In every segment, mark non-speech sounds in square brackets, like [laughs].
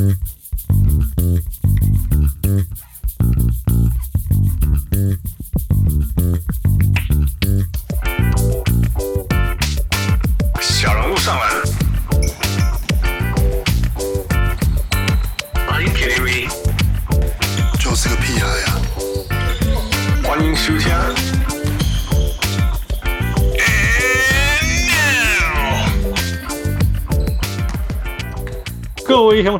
Mm-hmm.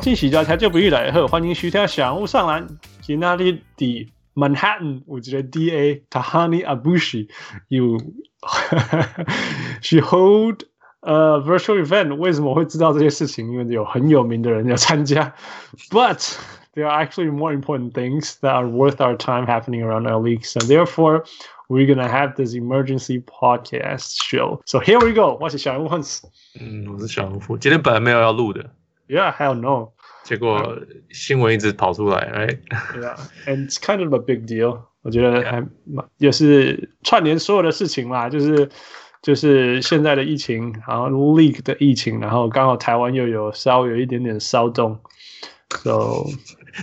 各位乡亲，喜家才就不易来好，欢迎收听小人物上篮。今天的的 Manhattan，我觉得 DA Tahani Abushi 有 [laughs] she hold a virtual event。为什么会知道这些事情？因为有很有名的人要参加。But there are actually more important things that are worth our time happening around our league. So therefore, we're gonna have this emergency podcast show. So here we go. 我是小人物 Hans。嗯，我是小人物。今天本来没有要录的。Yeah, hell no. 结果新闻一直跑出来，right? Yeah, and it's kind of a big deal. 我觉得还也是串联所有的事情嘛，就是就是现在的疫情，然后 league 的疫情，然后刚好台湾又有稍微有一点点骚动，so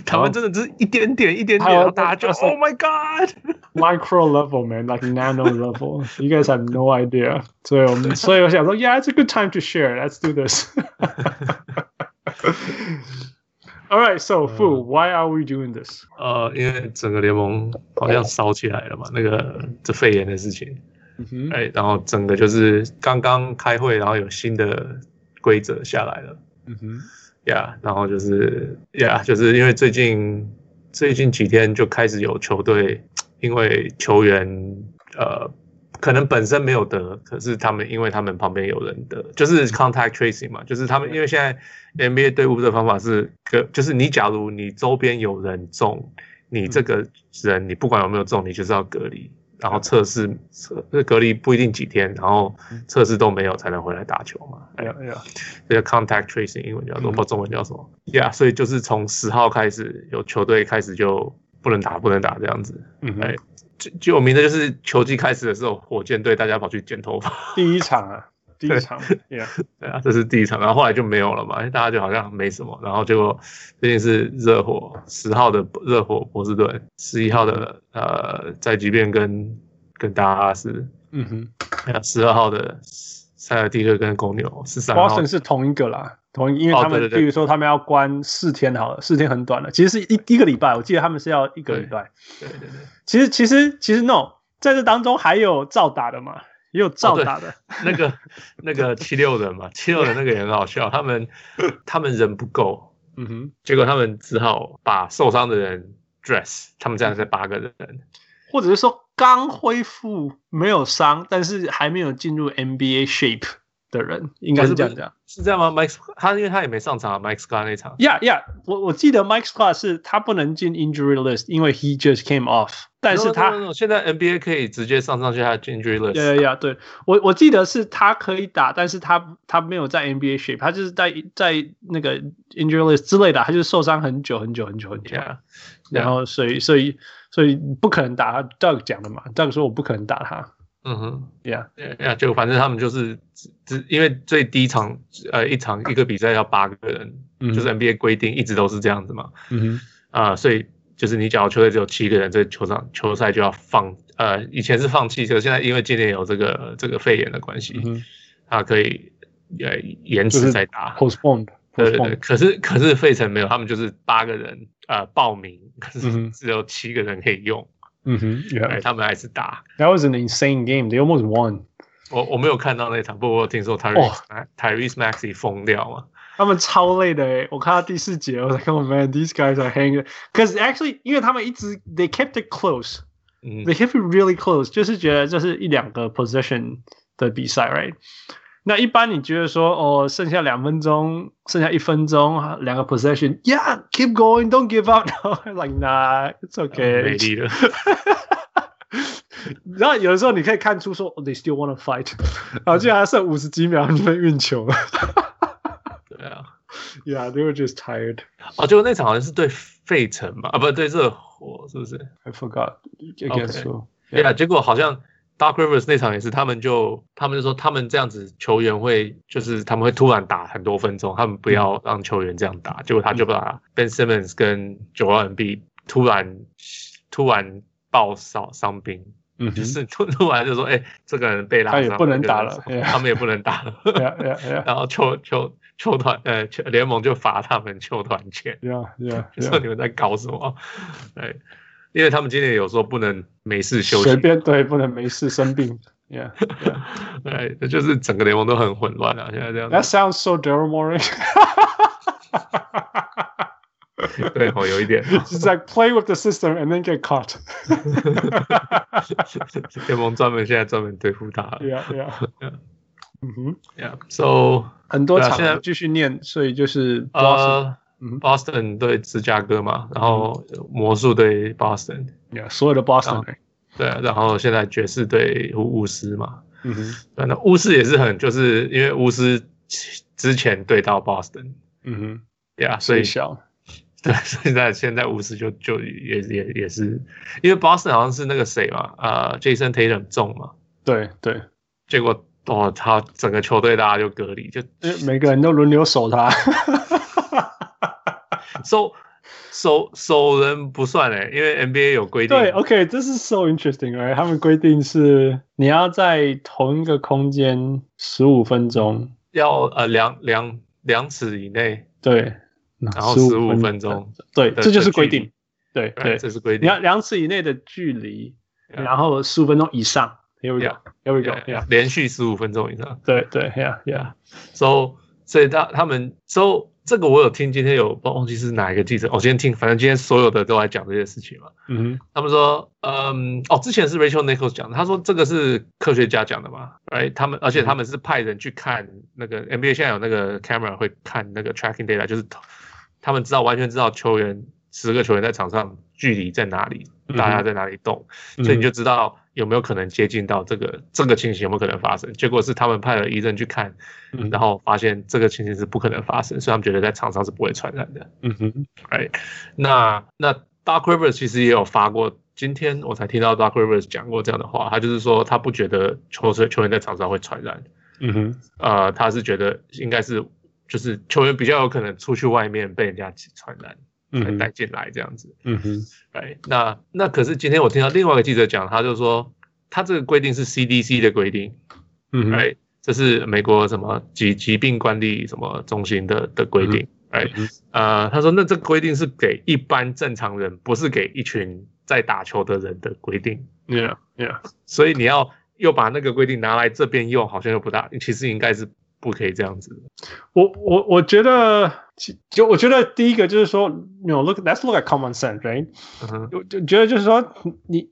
台湾真的只是一点点一点点，大家就 Oh my God, micro level man, like nano level. You guys have no idea. 所以我们所以我想说，Yeah, it's a good time to share. Let's do this. [laughs] All right, so Fu, why are we doing this? 呃，因为整个联盟好像烧起来了嘛，那个这肺炎的事情，哎、mm，hmm. 然后整个就是刚刚开会，然后有新的规则下来了，嗯哼、mm，呀、hmm. yeah,，然后就是呀，yeah, 就是因为最近最近几天就开始有球队因为球员呃。可能本身没有得，可是他们因为他们旁边有人得，就是 contact tracing 嘛，就是他们因为现在 NBA 队伍的方法是隔，就是你假如你周边有人中，你这个人你不管有没有中，你就是要隔离，然后测试测隔离不一定几天，然后测试都没有才能回来打球嘛。哎呀哎呀，这个 contact tracing 英文叫做，不知道中文叫什么？Yeah，所以就是从十号开始有球队开始就不能打，不能打这样子。嗯哼，哎。最最有名的就是球季开始的时候，火箭队大家跑去剪头发。第一场啊，[laughs] 第一场，对，Yeah. 对啊，这是第一场，然后后来就没有了嘛，大家就好像没什么，然后结果最近是热火十号的热火波士顿，十一号的呃在即便跟跟达拉斯，嗯哼，十二号的塞尔蒂克跟公牛，十三号是同一个啦。同意，因为他们，比如说他们要关四天好了，四天很短了，其实是一一个礼拜，我记得他们是要一个礼拜。对对对，其实其实其实 no，在这当中还有照打的嘛，也有照打的。[laughs] 那个那个七六人嘛，七六人那个也很好笑，他们 [laughs] 他们人不够，嗯哼，结果他们只好把受伤的人 dress，他们这样才八个人，或者是说刚恢复没有伤，但是还没有进入 NBA shape。的人应该是这样讲，是这样吗？Mike 他因为他也没上场，Mike Scott 那场。Yeah, yeah，我我记得 Mike Scott 是他不能进 injury list，因为 he just came off。但是他 no, no, no, no, 现在 NBA 可以直接上上去他的 injury list。Yeah, yeah, 对我我记得是他可以打，但是他他没有在 NBA shape，他就是在在那个 injury list 之类的，他就是受伤很久很久很久很久。Yeah, 然后所以所以所以不可能打他，Doug 讲的嘛，Doug 说我不可能打他。嗯哼，Yeah，Yeah，就反正他们就是只因为最低场呃一场一个比赛要八个人，嗯、就是 NBA 规定一直都是这样子嘛。嗯哼，啊、呃，所以就是你假如球队只有七个人，这个、球场球赛就要放呃以前是放弃，就现在因为今年有这个这个肺炎的关系，嗯、哼他可以呃延迟再打。Postponed，对对对。可是可是费城没有，他们就是八个人呃报名，可是只有七个人可以用。嗯 哼，对，他们还是打。That was an insane game. They almost won. 我我没有看到那场，不过我听说 Tyrese Tyrese Maxey 疯掉嘛。他们超累的诶，我看到第四节，我在看，Man, these guys are hanging. Cause actually，因为他们一直 they kept it close. They kept it really close. 就是觉得这是一两个 possession 的比赛，right？ 那一般你觉得说，哦，剩下两分钟，剩下一分钟，两个 possession，yeah，keep going，don't give up，like nah，it's okay，没力了。然后有的时候你可以看出说，oh, they still wanna fight，然后竟然还剩五十几秒你们运球了。对啊，yeah，they were just tired。哦，结果那场好像是对费城嘛，啊，不对热火是不是？I forgot，I guess so。Yeah，，结果好像。Doc Rivers 那场也是，他们就他们就说他们这样子球员会就是他们会突然打很多分钟，他们不要让球员这样打，结果他就把 Ben Simmons 跟 Joel Embiid 突然突然爆伤伤兵，嗯，就是突突然就说，哎、欸，这个人被拉伤，他也不能打了，他们也不能打了 [laughs] [laughs] 然后球球球团呃联盟就罚他们球团钱，对啊对啊，就说你们在搞什么？[laughs] 哎。因为他们今天有说不能没事休息，随便对，不能没事生病，Yeah，对，这就是整个联盟都很混乱啊，现在这样。That sounds so Daryl Morey。对，好有一点。It's like play with the system and then get caught。联盟专门现在专门对付他。Yeah，Yeah。嗯哼，Yeah，So 很多场现在继续念，所以就是呃。Boston 对芝加哥嘛，然后魔术对 Boston，yeah, 所有的 Boston，对，然后现在爵士对巫师嘛，嗯哼，那巫师也是很，就是因为巫师之前对到 Boston，嗯哼，呀，yeah, 所以小，[laughs] 对，现在现在巫师就就也也也是，因为 Boston 好像是那个谁嘛，呃，Jason Tatum 重嘛，对对，结果哦，他整个球队大家就隔离，就每个人都轮流守他。[laughs] 守守守人不算诶，因为 NBA 有规定。对，OK，这是 so interesting，right？他们规定是你要在同一个空间十五分钟，要呃两两两尺以内。对，然后十五分钟。对，这就是规定。对对，这是规定。你要两尺以内的距离，然后十五分钟以上。Here we go，Here we go，连续十五分钟以上。对对，Yeah，Yeah。So，所以他他们 So。这个我有听，今天有忘记是哪一个记者，我、哦、今天听，反正今天所有的都来讲这些事情嘛。嗯哼，他们说，嗯，哦，之前是 Rachel Nichols 讲的，他说这个是科学家讲的嘛，哎，他们而且他们是派人去看那个 NBA 现在有那个 camera 会看那个 tracking data，就是他们知道完全知道球员十个球员在场上距离在哪里，大家在哪里动，嗯、所以你就知道。有没有可能接近到这个这个情形？有没有可能发生？结果是他们派了医生去看，嗯、然后发现这个情形是不可能发生，所以他们觉得在场上是不会传染的。嗯哼，Right？那那 Doc Rivers 其实也有发过，今天我才听到 Doc Rivers 讲过这样的话，他就是说他不觉得球队球员在场上会传染。嗯哼，呃，他是觉得应该是就是球员比较有可能出去外面被人家传染。才带进来这样子，嗯哼，哎，那那可是今天我听到另外一个记者讲，他就说他这个规定是 CDC 的规定，嗯哼，哎，这是美国什么疾疾病管理什么中心的的规定，哎，呃，他说那这个规定是给一般正常人，不是给一群在打球的人的规定，Yeah，Yeah，所以你要又把那个规定拿来这边用，好像又不大，其实应该是。不可以这样子。我我我觉得，就我觉得第一个就是说，no look，let's look at common sense，right？我就觉得就是说，你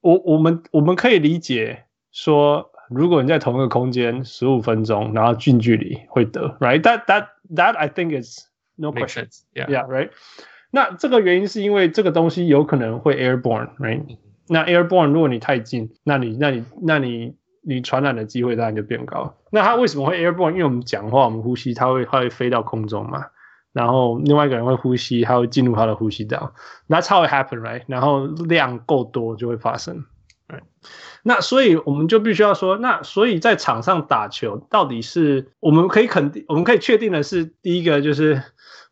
我我们我们可以理解说，如果你在同一个空间十五分钟，然后近距离会得，right？That that that I think is no question，yeah，yeah，right？那这个原因是因为这个东西有可能会 airborne，right？那 airborne 如果你太近，那你那你那你。你传染的机会当然就变高。那它为什么会 airborne？因为我们讲话，我们呼吸，它会它会飞到空中嘛。然后另外一个人会呼吸，他会进入他的呼吸道。That's how it happen, right？然后量够多就会发生。Right? 那所以我们就必须要说，那所以在场上打球，到底是我们可以肯定，我们可以确定的是，第一个就是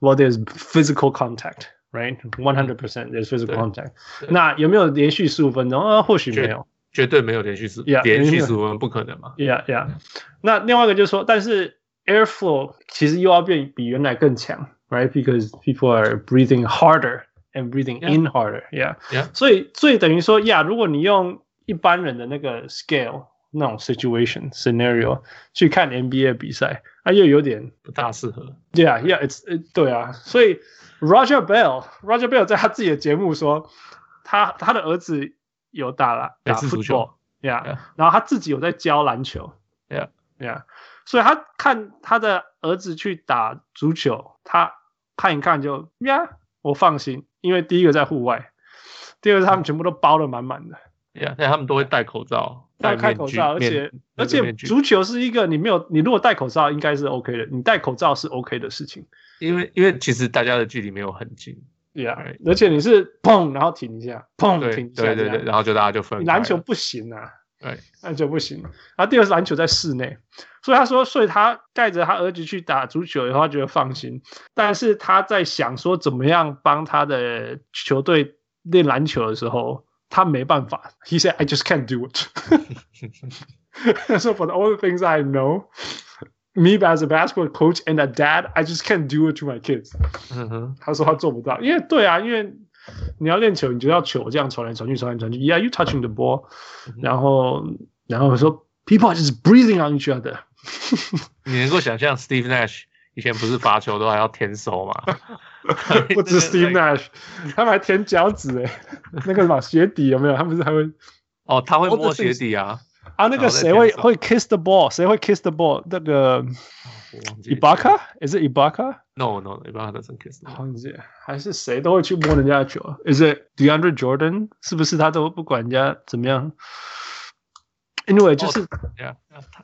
what is physical contact, right? One hundred percent there's physical contact。那有没有连续十五分钟？啊，或许没有。绝对没有连续十连续十五分不可能嘛？Yeah, yeah。那另外一个就是说，但是 airflow 其实又要变比原来更强，right？Because people are breathing harder and breathing in harder. Yeah, yeah. 所以，所以等于说，Yeah，如果你用一般人的那个 scale 那种 situation scenario 去看 NBA 比赛，啊，又有点不大适合。Yeah, yeah. It's 对啊。所以 Roger Bell，Roger Bell 在他自己的节目说，他他的儿子。有打了打足球，Yeah，然后他自己有在教篮球，Yeah，Yeah，所以他看他的儿子去打足球，他看一看就呀，我放心，因为第一个在户外，第二个是他们全部都包的满满的，Yeah，但他们都会戴口罩，戴戴口罩，而且而且足球是一个你没有你如果戴口罩应该是 OK 的，你戴口罩是 OK 的事情，因为因为其实大家的距离没有很近。对啊，而且你是砰，然后停一下，砰，停一下，对对对，然后就大家就分。篮球不行啊，对，那就不行。然后第二是篮球在室内，所以他说，所以他带着他儿子去打足球以后，他觉得放心。但是他在想说怎么样帮他的球队练篮球的时候，他没办法。He said, "I just can't do it." [laughs] [laughs] so for all the things I know, me as a basketball coach and a dad, I just can't do it to my kids. 他说他做不到，因为对啊，因为。你要练球，你就要球这样传来传去，传来传去。Yeah, you touching the ball，、嗯、然后然后说，people are just breathing on each other。你能够想象 Steve Nash 以前不是罚球都还要舔手吗？不止 Steve Nash，他们还舔脚趾哎，那个什么鞋底有没有？他们不是还会哦，他会摸鞋底啊。啊，那个谁会会 kiss the ball？谁会 kiss the ball？那个。Ibaka？Is it Ibaka？No，No，Ibaka doesn't kiss。忘记还是谁都会去摸人家的球？Is it DeAndre Jordan？是不是他都不管人家怎么样？？Anyway，就是，他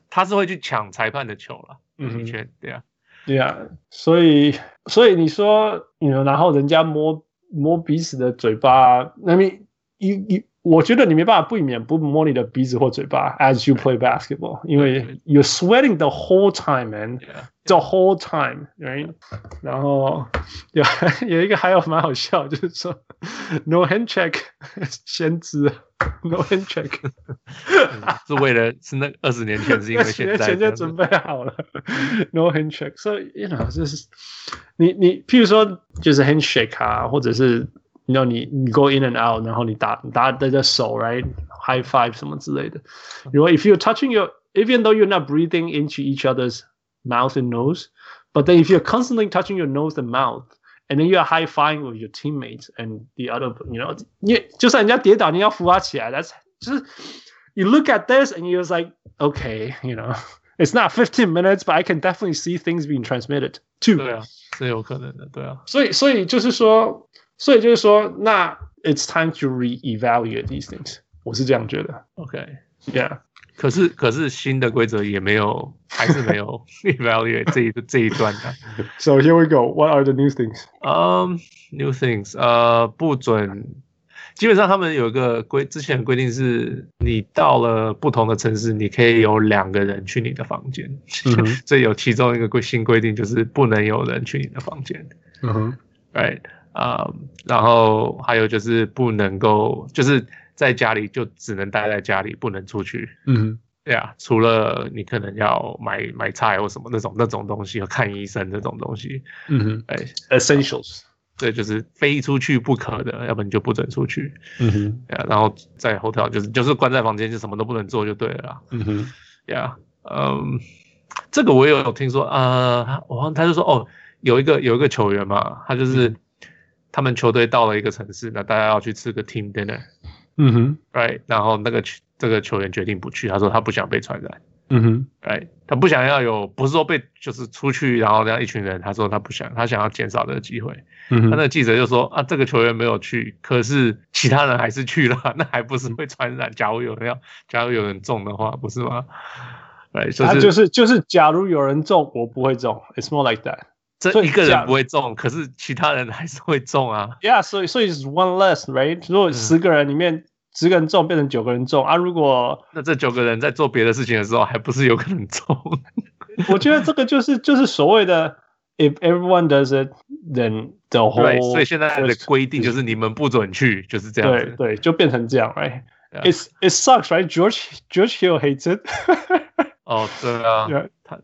他是会去抢裁判的球了。嗯，对啊，对啊。所以，所以你说，你然后人家摸摸彼此的嘴巴，那么一一。我觉得你没办法避免不摸你的鼻子或嘴巴，as you play basketball，因为 you're sweating the whole time, man，the whole time，right？然后有有一个还有蛮好笑，就是说 no hand check，先知 no hand check，是为了是那二十年前是因为现在前就准备好了 no hand check，所以 you know 就是你你譬如说就是 handshake 啊，或者是。你知道你你 go in and out，然后你打打的的手，right，high five 什么之类的。如果 if you're touching your even though you're not breathing into each other's mouth and nose, but then if you're constantly touching your nose and mouth, and then you're high fiving with your teammates and the other, you know，你就算人家跌倒，你要扶他起来。That's 就是 you look at this and you're like, okay, you know, [laughs] it's not 15 minutes, but I can definitely see things being transmitted too. 对啊，是有可能的，对啊。所以所以就是说。 所以就是说，那 it's time to re-evaluate these things。我是这样觉得。OK，Yeah。可是可是新的规则也没有，[laughs] 还是没有 evaluate 这一这一段的。So here we go. What are the new things? Um, new things. 呃，不准。基本上他们有一个规，之前规定是，你到了不同的城市，你可以有两个人去你的房间。嗯哼。[laughs] 所以有其中一个规新规定，就是不能有人去你的房间。嗯哼。Right。啊、嗯，然后还有就是不能够，就是在家里就只能待在家里，不能出去。嗯，对啊，除了你可能要买买菜或什么那种那种东西，要看医生那种东西。嗯哼，哎，essentials，[laughs] 对，就是非出去不可的，要不然你就不准出去。嗯哼，对啊，然后在 hotel 就是就是关在房间，就什么都不能做就对了。嗯哼，对啊，嗯，这个我也有听说啊，我、呃、他就说哦，有一个有一个球员嘛，他就是。嗯他们球队到了一个城市，那大家要去吃个 team dinner，嗯哼，right，然后那个这个球员决定不去，他说他不想被传染，嗯哼，right，他不想要有，不是说被就是出去，然后这样一群人，他说他不想，他想要减少这个机会，嗯哼，他那个记者就说啊，这个球员没有去，可是其他人还是去了，[laughs] 那还不是会传染？假如有人要，假如有人中的话，不是吗？对，就是就是就是，假如有人中，我不会中，it's more like that。这一个人不会中，可是其他人还是会中啊。Yeah，所以所以是 one less，right？如果十个人里面十个人中，变成九个人中啊。如果那这九个人在做别的事情的时候，还不是有可能中？我觉得这个就是就是所谓的 if everyone does it，then the whole。对，所以现在的规定就是你们不准去，就是这样子。对对，就变成这样，right？It it sucks，right？George George Hill hates it。哦，对啊。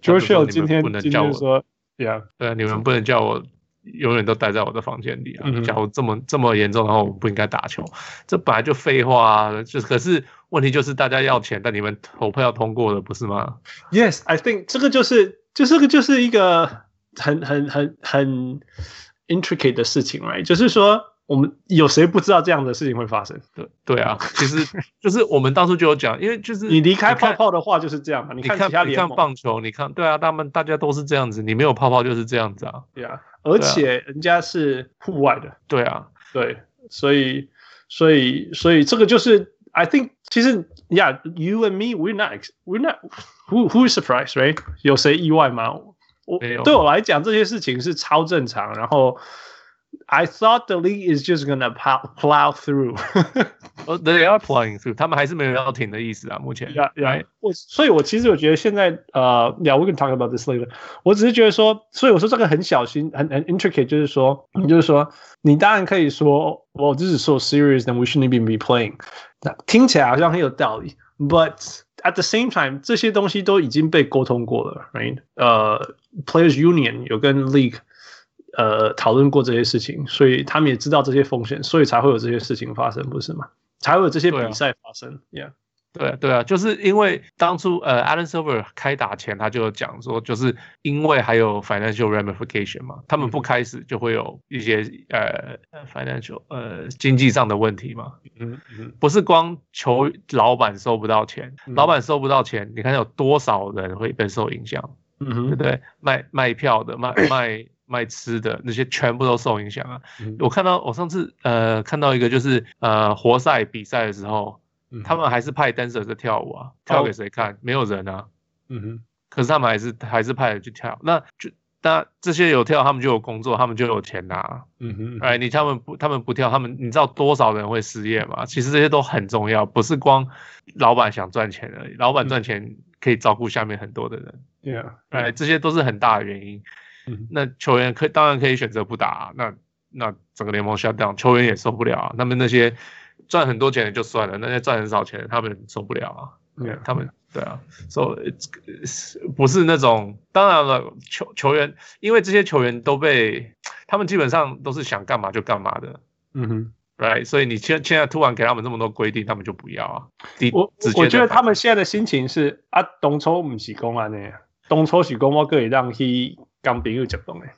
George Hill 今天今天说。Yeah，对啊，你们不能叫我永远都待在我的房间里啊！嗯、假如这么这么严重，的话我们不应该打球，这本来就废话啊！就是可是问题就是大家要钱，但你们投票要通过的不是吗？Yes，I think 这个就是就这个就是一个很很很很 intricate 的事情，right？就是说。我们有谁不知道这样的事情会发生？对对啊，其实就是我们当初就有讲，因为就是你离开泡泡的话就是这样嘛。你看其他你看棒球，你看对啊，他们大家都是这样子，你没有泡泡就是这样子啊。对啊，而且人家是户外的。对啊，对，所以所以所以这个就是 I think 其实 Yeah，you and me we're not we're not who who is surprised right？有谁意外吗？我对我来讲这些事情是超正常，然后。I thought the league is just gonna plow plow through. [laughs] Oh，They are plowing through，他们还是没有要停的意思啊。目前，Yeah, yeah。我所以，我其实我觉得现在呃，Yeah, we can talk about this later。我只是觉得说，所以我说这个很小心，很很 intricate，就是说，就是说，你当然可以说，我这是 so serious，then we shouldn't even be playing。那听起来好像很有道理，but at the same time，这些东西都已经被沟通过了，right？呃，Players Union 有跟 League。 呃，讨论过这些事情，所以他们也知道这些风险，所以才会有这些事情发生，不是吗？才会有这些比赛发生。对啊 Yeah，对啊，对啊，就是因为当初呃，Alan Silver 开打前他就有讲说，就是因为还有 financial ramification 嘛，他们不开始就会有一些呃 financial 呃经济上的问题嘛。嗯嗯，不是光求老板收不到钱，嗯、老板收不到钱，你看有多少人会被受影响？嗯哼，对不对？卖卖票的，卖卖。卖吃的那些全部都受影响啊！嗯、我看到我上次呃看到一个就是呃活塞比赛的时候，嗯、他们还是派 dancer 在跳舞啊，跳给谁看？哦、没有人啊。嗯哼。可是他们还是还是派人去跳，那就那这些有跳，他们就有工作，他们就有钱拿。嗯哼。哎，你他们不他们不跳，他们你知道多少人会失业吗？其实这些都很重要，不是光老板想赚钱而已，老板赚钱可以照顾下面很多的人。对啊、嗯，哎，这些都是很大的原因。那球员可以当然可以选择不打啊，那那整个联盟 shut down，球员也受不了啊。他们那些赚很多钱的就算了，那些赚很少钱的他们受不了啊。对，他们对啊，所以不是那种当然了，球球员因为这些球员都被他们基本上都是想干嘛就干嘛的。嗯哼，right，所以你现现在突然给他们这么多规定，他们就不要啊。我我觉得他们现在的心情是啊，东抽不是公安的，东抽是公我可以让他。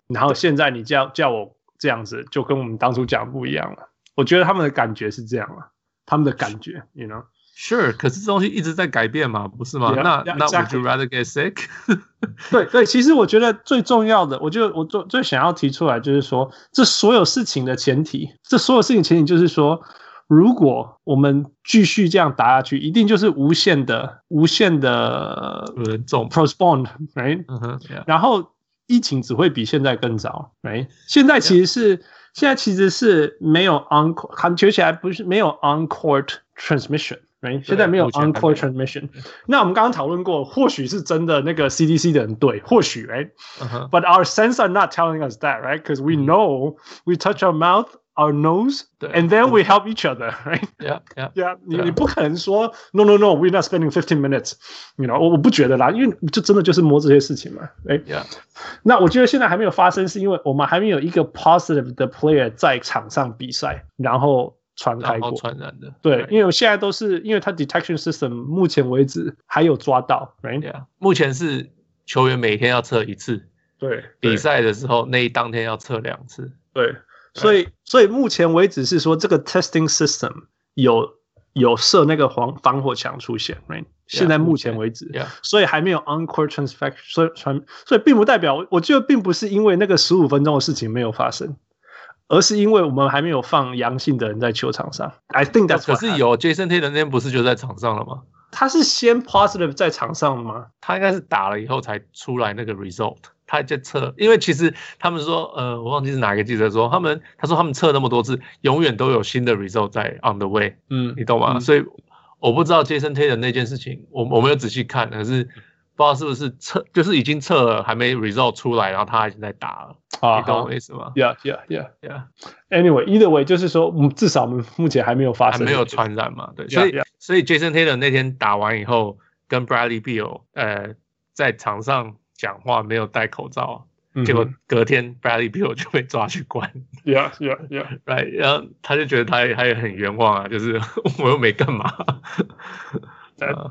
然后现在你叫叫我这样子，就跟我们当初讲不一样了。我觉得他们的感觉是这样了，他们的感觉，you know，sure。可是这东西一直在改变嘛，不是吗？Yeah, 那 yeah, 那. Would you rather get sick？[laughs] 对对，其实我觉得最重要的，我就我最最想要提出来就是说，这所有事情的前提，这所有事情前提就是说，如果我们继续这样打下去，一定就是无限的、无限的这种哼，yeah. 然后。疫情只会比现在更糟，哎，现在其实是 Yeah. 现在其实是没有 on，感觉起来不是没有 on court transmission，哎对，现在没有 on court transmission。那我们刚刚讨论过，或许是真的那个 CDC 的人对，或许哎、uh huh.，but our sense are not telling us that，right？Because we know we touch our mouth。 Our nose, and then we help each other, [laughs] right? Yeah, yeah, yeah. 你你不可能说 No, no, no. We're not spending fifteen minutes. You know，我我不觉得啦，因为就真的就是摸这些事情嘛。哎，Yeah. 那我觉得现在还没有发生，是因为我们还没有一个 positive 的 player 在场上比赛，然后传开过传染的。对，因为我现在都是因为他 detection system 目前为止还有抓到，right? Yeah. 目前是球员每天要测一次，对，比赛的时候那一当天要测两次，对。 所以，所以目前为止是说这个 testing system 有有设那个防防火墙出现，right？现在目前为止，Yeah. 所以还没有 on-court transfection，所以传，所以并不代表，我觉得并不是因为那个十五分钟的事情没有发生，而是因为我们还没有放阳性的人在球场上。I think that's 可是有 Jason Tatum 那天不是就在场上了吗？他是先 positive 在场上吗？他应该是打了以后才出来那个 result。他就测，因为其实他们说，呃，我忘记是哪个记者说，他们他说他们测那么多次，永远都有新的 result 在 on the way，嗯，你懂吗？嗯、所以我不知道 Jason Tatum 那件事情，我我没有仔细看，可是不知道是不是测，就是已经测了，还没 result 出来，然后他已经在打了，啊、你懂我意思吗？Yeah, yeah, yeah, yeah. Anyway, either way，就是说，嗯，至少我们目前还没有发生，还没有传染嘛，对，所以 yeah, yeah. 所以 Jason Tatum 那天打完以后，跟 Bradley Beal 呃在场上讲话没有戴口罩。结果隔天 Bradley Beal 就被抓去关，Yeah, Yeah, Yeah, [laughs] Right，然后他就觉得他他也很冤枉啊，就是我又没干嘛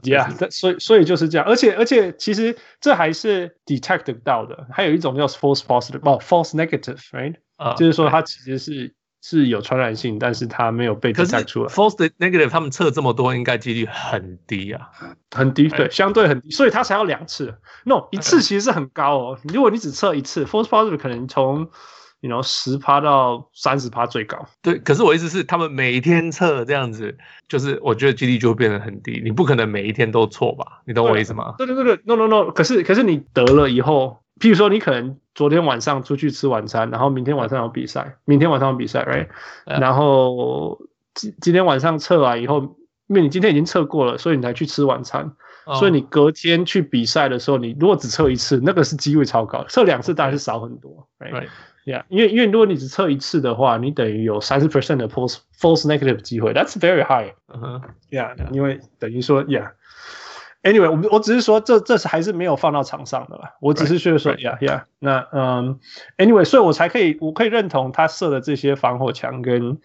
，Yeah，所以所以就是这样，而且而且其实这还是 detect 到的，还有一种叫 false positive，哦，false negative，Right，啊，就是说它其实是。是有传染性，但是它没有被 detect 出来。False negative，他们测这么多，应该几率很低啊，很低，对，相对很低，所以他才要两次。No，一次其实是很高哦。如果你只测一次，false positive 可能从你 you know 十趴到三十趴最高。对，可是我意思是，他们每天测这样子，就是我觉得几率就会变得很低。你不可能每一天都错吧？你懂我意思吗？对对对对，No No No。可是可是你得了以后。譬如说你可能昨天晚上出去吃晚餐，然后明天晚上有比赛，明天晚上有比赛，right？、Yeah. 然后今今天晚上测完以后，因为你今天已经测过了，所以你才去吃晚餐。Oh. 所以你隔天去比赛的时候，你如果只测一次，那个是机会超高，测两次当然是少很多，right？Yeah，因为因为如果你只测一次的话，你等于有三十 percent 的 false false negative 机会，That's very high。嗯哼，Yeah，因为等于说，Yeah。Anyway，我我只是说这这是还是没有放到场上的啦，我只是觉得说，Yeah，Yeah。那嗯，Anyway，所以我才可以我可以认同他设的这些防火墙跟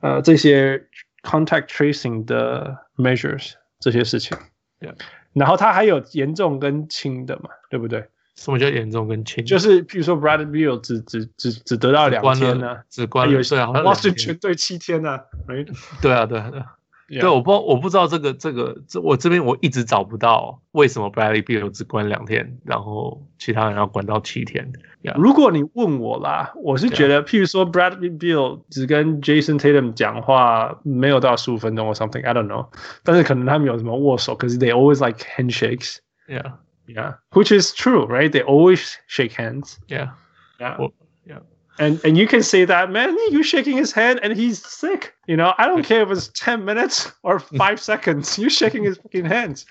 呃这些 contact tracing 的 measures 这些事情。Yeah。然后他还有严重跟轻的嘛，对不对？什么叫严重跟轻？就是譬如说，Bradley Beal 只只只只得到两天呢，只关了，对啊，哇，是全队七天呢，哎，对啊，对啊，对啊。对，我不知道，我不知道这个这个这我这边我一直找不到为什么 Bradley Beal 只关两天，然后其他人要关到七天。Yeah. 如果你问我啦，我是觉得，譬如说 Bradley Beal 只跟 Jason Tatum 讲话没有到十五分钟或 something，I don't know，但是可能他们有什么握手，可是 they always like handshakes。Yeah, yeah, which is true, right? They always shake hands. Yeah, yeah. And and you can say that, man, you're shaking his hand and he's sick. You know, I don't care if it's 10 minutes or five seconds. [laughs] You're shaking his fucking hands.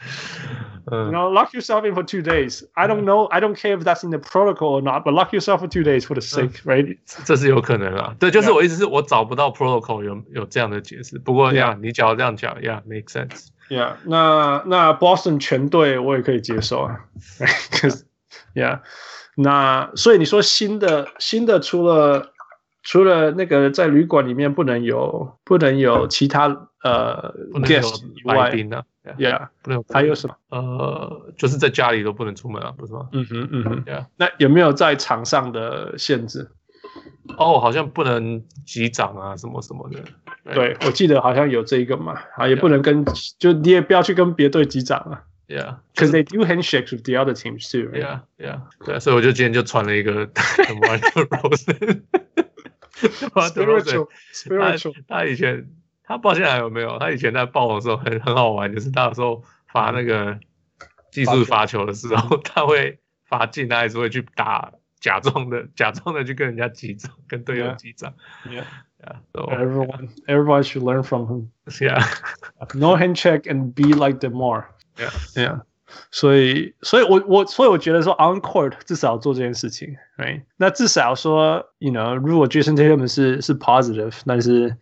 Uh, you know, lock yourself in for two days. I don't know. I don't care if that's in the protocol or not, but lock yourself for two days for the sake, uh, right? [laughs] 这是有可能啊。对，就是我意思是我找不到 protocol 有有这样的解释。不过呀，你只要这样讲，yeah, make sense. Yeah，那那 Boston 全队我也可以接受啊。[laughs] Because yeah. 那所以你说新的新的除了除了那个在旅馆里面不能有不能有其他呃 guest 以外，yeah，不能有还有什么？呃，就是在家里都不能出门啊，不是吗？嗯哼嗯哼，yeah。那有没有在场上的限制？哦，好像不能击掌啊，什么什么的。对，我记得好像有这一个嘛，啊，也不能跟就你也不要去跟别队击掌啊。Yeah, because they do handshakes with the other teams too. Right? Yeah, yeah. 对，所以我就今天就传了一个 Marco Rosen。Spiritual, spiritual。他以前他不知道现在还有没有？他以前在爆的时候很很好玩，就是他有时候罚那个技术罚球的时候，他会罚进，他还是会去打假装的，假装的去跟人家击掌，跟队友击掌。Yeah, yeah. So, everyone, everyone should learn from him. Yeah. No handshake and be like them more. Yeah, yeah. 所以，所以我我所以我觉得说，on court 至少要做这件事情，right？那至少说，you know，如果 Jason Tatum 是是 positive，但是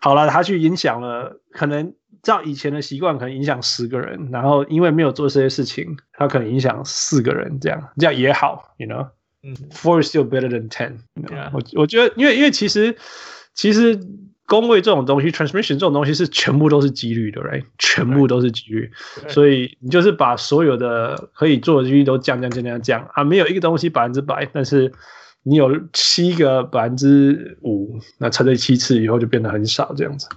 好了，他去影响了，可能照以前的习惯，可能影响十个人，然后因为没有做这些事情，他可能影响四个人，这样这样也好，you know，嗯，four is still better than ten。我我觉得，因为因为其实其实。公位这种东西，transmission 这种东西是全部都是几率的，right？全部都是几率，所以你就是把所有的可以做的几率都降降降降降啊，没有一个东西百分之百，但是你有七个百分之五，那乘以七次以后就变得很少这样子。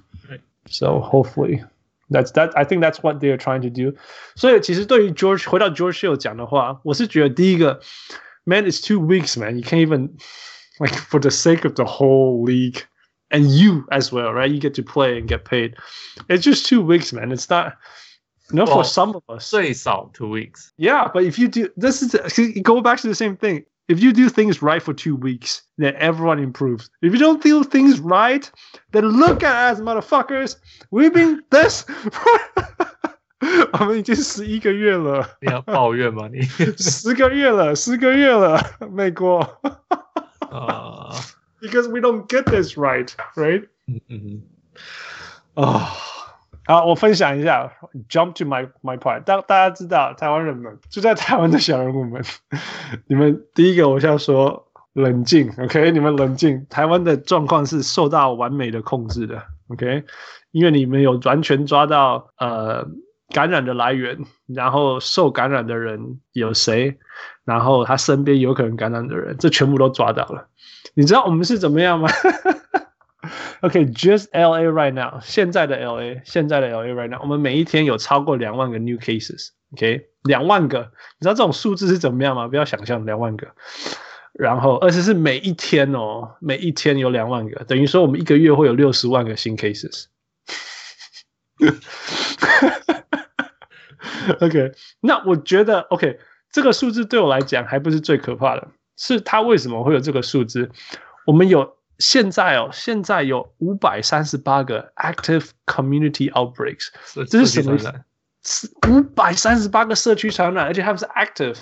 So hopefully that's that. I think that's what they're trying to do. 所以其实对于 George 回到 George Hill 讲的话，我是觉得第一个，man is two weeks, man. You can't even like for the sake of the whole league. and you as well, right? You get to play and get paid. It's just two weeks, man. It's not. You know, well, for some of us, say out two weeks. Yeah, but if you do this is go back to the same thing. If you do things right for two weeks, then everyone improves. If you don't do things right, then look at us, motherfuckers. We've been this. [laughs] 我们已经十一个月了。你要抱怨吗？你十个月了，十个月了，美国。啊。Uh... [laughs] [laughs] Because we don't get this right, right? 嗯嗯啊，好，我分享一下，jump to my my part。当大家知道台湾人们住在台湾的小人物们，[laughs] 你们第一个我要说冷静，OK？你们冷静。台湾的状况是受到完美的控制的，OK？因为你们有完全抓到呃感染的来源，然后受感染的人有谁，然后他身边有可能感染的人，这全部都抓到了。你知道我们是怎么样吗？OK，just、[laughs] LA right now，现在的 LA，现在的 LA right now，我们每一天有超过两万个 new cases，OK，、两万个，你知道这种数字是怎么样吗？不要想象两万个，然后而且是每一天哦，每一天有两万个，等于说我们一个月会有六十万个新 cases。[laughs] OK，那我觉得 OK。这个数字对我来讲还不是最可怕的，是它为什么会有这个数字？我们有现在哦，现在有五百三十八个 active community outbreaks，这是什么意思？五百三十八个社区传染，而且他们是 active，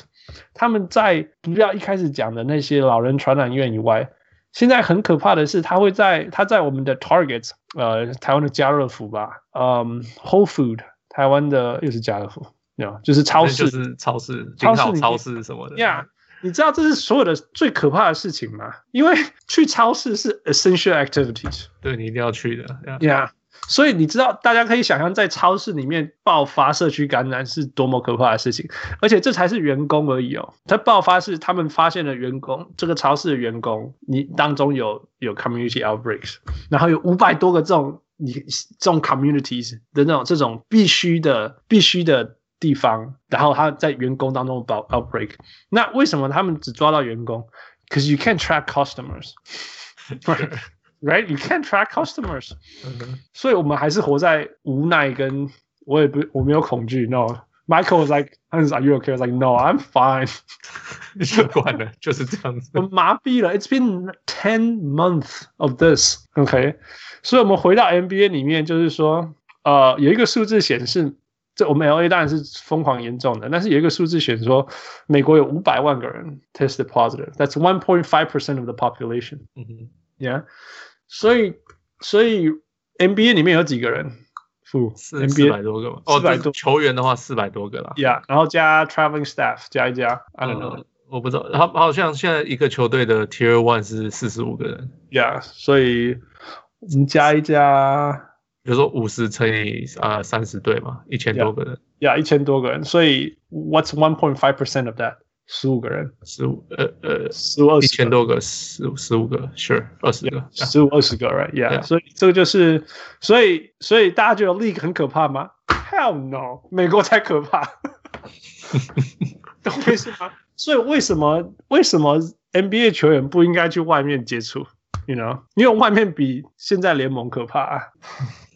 他们在不要一开始讲的那些老人传染院以外，现在很可怕的是，他会在他在我们的 Target，呃，台湾的家乐福吧，嗯，Whole Food，台湾的又是家乐福，有就是超市，就是超市，超市，超市什么的呀。Yeah, 你知道这是所有的最可怕的事情吗？因为去超市是 essential activities，对，你一定要去的呀。Yeah. 所以你知道，大家可以想象在超市里面爆发社区感染是多么可怕的事情，而且这才是员工而已哦。它爆发是他们发现了员工，这个超市的员工，你当中有有 community outbreaks，然后有五百多个这种你这种 communities 的那种这种必须的必须的地方，然后他在员工当中爆 outbreak。那为什么他们只抓到员工？Because you can't track customers。 [laughs] Right, you can't track customers，、嗯、所以我们还是活在无奈跟我也不我没有恐惧。No，Michael was like, "Are you okay?" I was like, "No, I'm fine." [laughs] 习惯了，就是这样子。我麻痹了。It's [laughs] been ten months of this. OK，所以我们回到 NBA 里面，就是说，呃，有一个数字显示， 这我们 LA 当然是疯狂严重的，但是有一个数字显示说，美国有五百万个人 tested positive. That's one point five percent of the population. 嗯哼，Yeah. 所以，所以 NBA 里面有几个人？负四四百多个嘛？哦，对，球员的话四百多个啦。Yeah，然后加 traveling staff 加一加，I don't know，、呃、我不知道。好，好像现在一个球队的 Tier One 是四十五个人。Yeah，所以我们加一加，比如说五十乘以啊三十队嘛，一千多个人。Yeah，一千多个人。所以 What's one point five percent of that？十五个人，十五呃呃，十五二十，一千多个，十五十五个，sure，二十个，十五二十个，right，yeah，所以这个就是，所以所以大家觉得 league 很可怕吗？Hell no，美国才可怕，懂我意思吗？所以为什么为什么 NBA 球员不应该去外面接触？You know，因为外面比现在联盟可怕啊。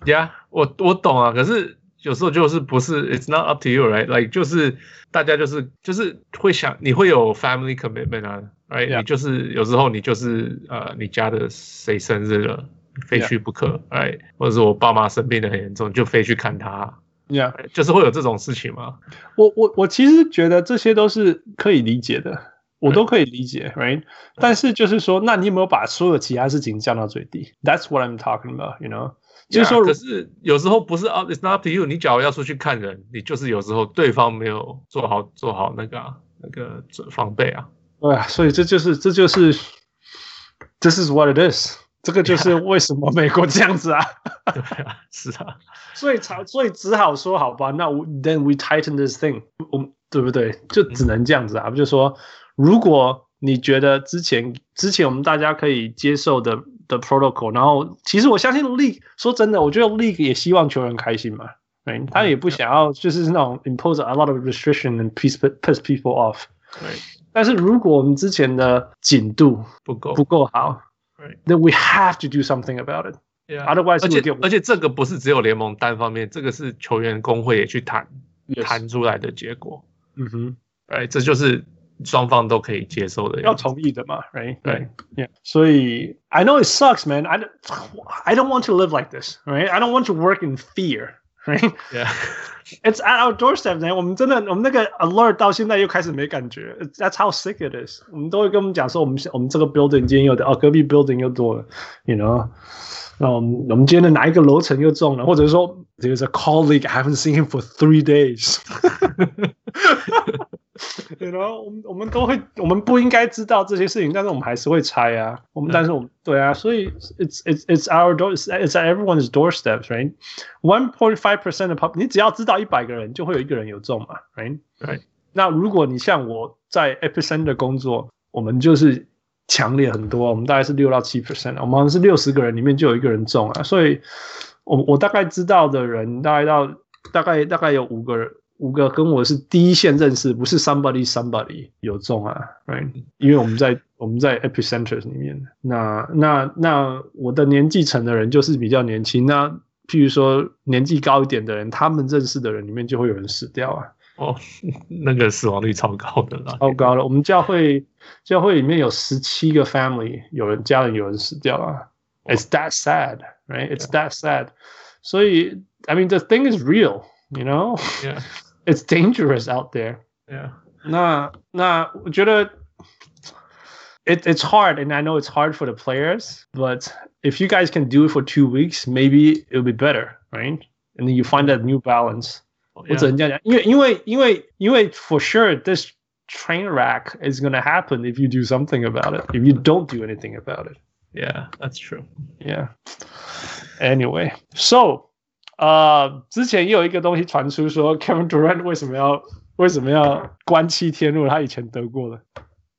Yeah，我我懂啊，可是。有时候就是不是，It's not up to you, right? Like 就是大家就是就是会想，你会有 family commitment 啊，right? Yeah. 你就是有时候你就是呃，你家的谁生日了，非去不可，right? 或者是我爸妈生病的很严重，就非去看他，Yeah，就是会有这种事情吗？我我我其实觉得这些都是可以理解的，我都可以理解，right? 但是就是说，那你有没有把所有其他事情降到最低？That's what I'm talking about, you know? 就是说，可是有时候不是 up，it's not up to you。你假如要出去看人，你就是有时候对方没有做好做好那个、啊、那个防备啊。对啊，所以这就是这就是，this is what it is。这个就是为什么美国这样子啊。[laughs] 对啊，是啊。[laughs] 所以才所以只好说好吧，那 then we tighten this thing，我对不对？就只能这样子啊。嗯、就说如果你觉得之前之前我们大家可以接受的。的 protocol，然后其实我相信 league，说真的，我觉得 league 也希望球员开心嘛，对，他也不想要就是那种 impose a lot of restriction and piss piss people off，对。但是如果我们之前的紧度不够不够好，then we have to do something about it。Yeah, Otherwise，而且而且这个不是只有联盟单方面，这个是球员工会也去谈谈出来的结果。嗯哼，哎，这就是。双方都可以接受的，要同意的嘛，right？对，yeah。所以，I know it sucks, man. I I don't want to live like this, right? I don't want to work in fear, right? [laughs] Yeah. [laughs] It's at our doorstep, man. 我们真的，我们那个 alert 到现在又开始没感觉。That's how sick it is. 我们都会跟我们讲说，我们我们这个 building 今天又的，哦，隔壁 building 又多了，you know？那我们我们今天的哪一个楼层又中了，或者说，there's a colleague I haven't seen him for three days. [laughs] You know，我们我们都会，我们不应该知道这些事情，但是我们还是会猜啊。我们，但是我们对啊，所以 it's it's it's our door, it's at everyone's doorsteps, right? One point five percent of pop，你只要知道一百个人，就会有一个人有中嘛，right? Right. 那如果你像我在 epicenter 工作，我们就是强烈很多，我们大概是六到七 percent，我们好像是六十个人里面就有一个人中啊。所以我我大概知道的人，大概到大概大概有五个人。五个跟我是第一线认识，不是 somebody somebody 有中啊，right？因为我们在我们在 epicenters 里面，那那那我的年纪层的人就是比较年轻，那譬如说年纪高一点的人，他们认识的人里面就会有人死掉啊哦，[laughs] 那个死亡率超高的啦，超高了。我们教会教会里面有十七个 family，有人家人有人死掉啊。It's that sad, right? It's that sad. 所以，I mean, the thing is real, you know? Yeah. It's dangerous out there. Yeah. 那那我觉得。it, it's hard, and I know it's hard for the players. But if you guys can do it for two weeks, maybe it'll be better, right? And then you find that new balance. Oh, yeah. 我只能这样讲，因为因为因为因为 for sure this train wreck is gonna happen if you do something about it. If you don't do anything about it. Yeah, that's true. Yeah. Anyway, so 呃，之前也有一个东西传出说，Kevin Durant 为什么要为什么要关七天？如果他以前得过的。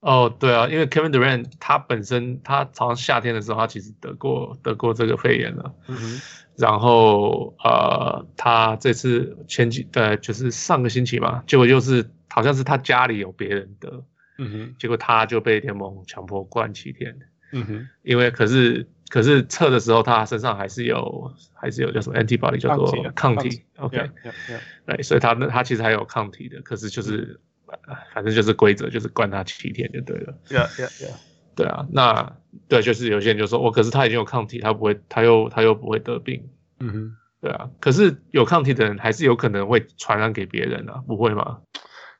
哦，对啊，因为 Kevin Durant 他本身他好像夏天的时候他其实得过得过这个肺炎了，嗯哼，然后呃他这次前几呃就是上个星期嘛，结果就是好像是他家里有别人得，嗯哼，结果他就被联盟强迫关七天，嗯哼，因为可是可是测的时候他身上还是有还是有叫什么 antibody 叫做抗体，OK，对，所以他那他其实还有抗体的，可是就是。反正就是规则，就是关他七天就对了。Yeah, yeah, yeah. 对啊，那对，就是有些人就说，我、哦、可是他已经有抗体，他不会，他又他又不会得病。嗯哼，对啊，可是有抗体的人还是有可能会传染给别人啊，不会吗？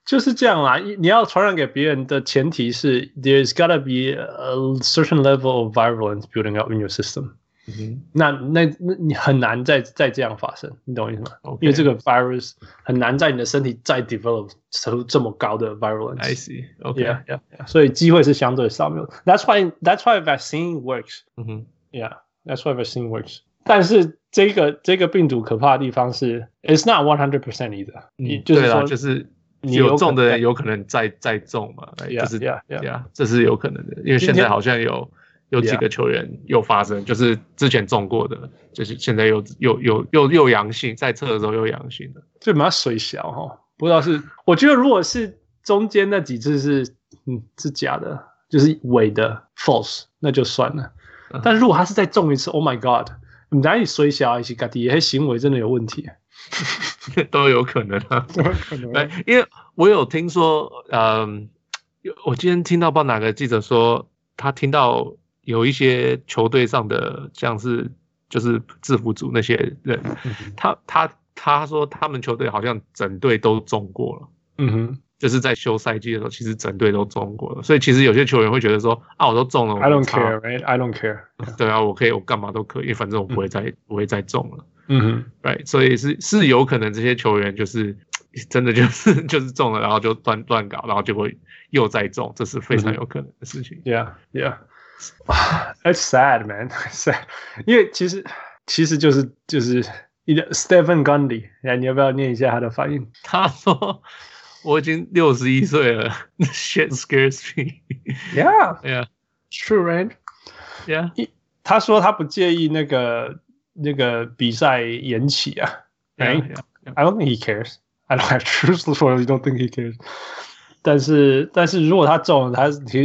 就是这样啦，你要传染给别人的前提是，there's gotta be a certain level of virulence building up in your system。嗯，那那那你很难再再这样发生，你懂我意思吗？Okay. 因为这个 virus 很难在你的身体再 develop 出这么高的 virulence。I see. Okay. Yeah, yeah, yeah. 所以机会是相对少的。That's why that's why vaccine works. 嗯哼，Yeah, that's why vaccine works. 但是这个这个病毒可怕的地方是，it's not one hundred percent either。你就是说，就是 你有中的人有可能再再中嘛？就是 Yeah, yeah. 这是有可能的，因为现在好像有。有几个球员又发生，就是之前中过的，就是现在又又又又又阳性，在测的时候又阳性的，这蛮水小哈，不知道是，我觉得如果是中间那几次是嗯是假的，就是伪的 false，那就算了。但如果他是再中一次，Oh my God，你哪里水小一些，嘎底，行为真的有问题，[laughs] 都有可能啊，都有可能。因为我有听说，嗯，我今天听到不知道哪个记者说，他听到。有一些球队上的像是就是制服组那些人，他他他说他们球队好像整队都中过了，嗯哼，就是在休赛季的时候，其实整队都中过了，所以其实有些球员会觉得说啊，我都中了，I don't care，right？I don't care，对啊，我可以，我干嘛都可以，反正我不会再不会再中了，嗯哼，right？所以是是有可能这些球员就是真的就是 [laughs] 就是中了，然后就乱乱搞，然后就会又再中，这是非常有可能的事情，Yeah，Yeah。[sighs] It's sad, man. [laughs] Sad，[laughs] 因为其实其实就是就是你的 Stephen Gundy，哎，你要不要念一下他的反应？他说：“我已经六十一岁了，Shit scares me。” Yeah, yeah, true, right? Yeah. 他说他不介意那个那个比赛延期啊。Right? Yeah, yeah. I don't think he cares. I don't have truth for you. Don't think he cares. 但是，但是如果他中了，他其实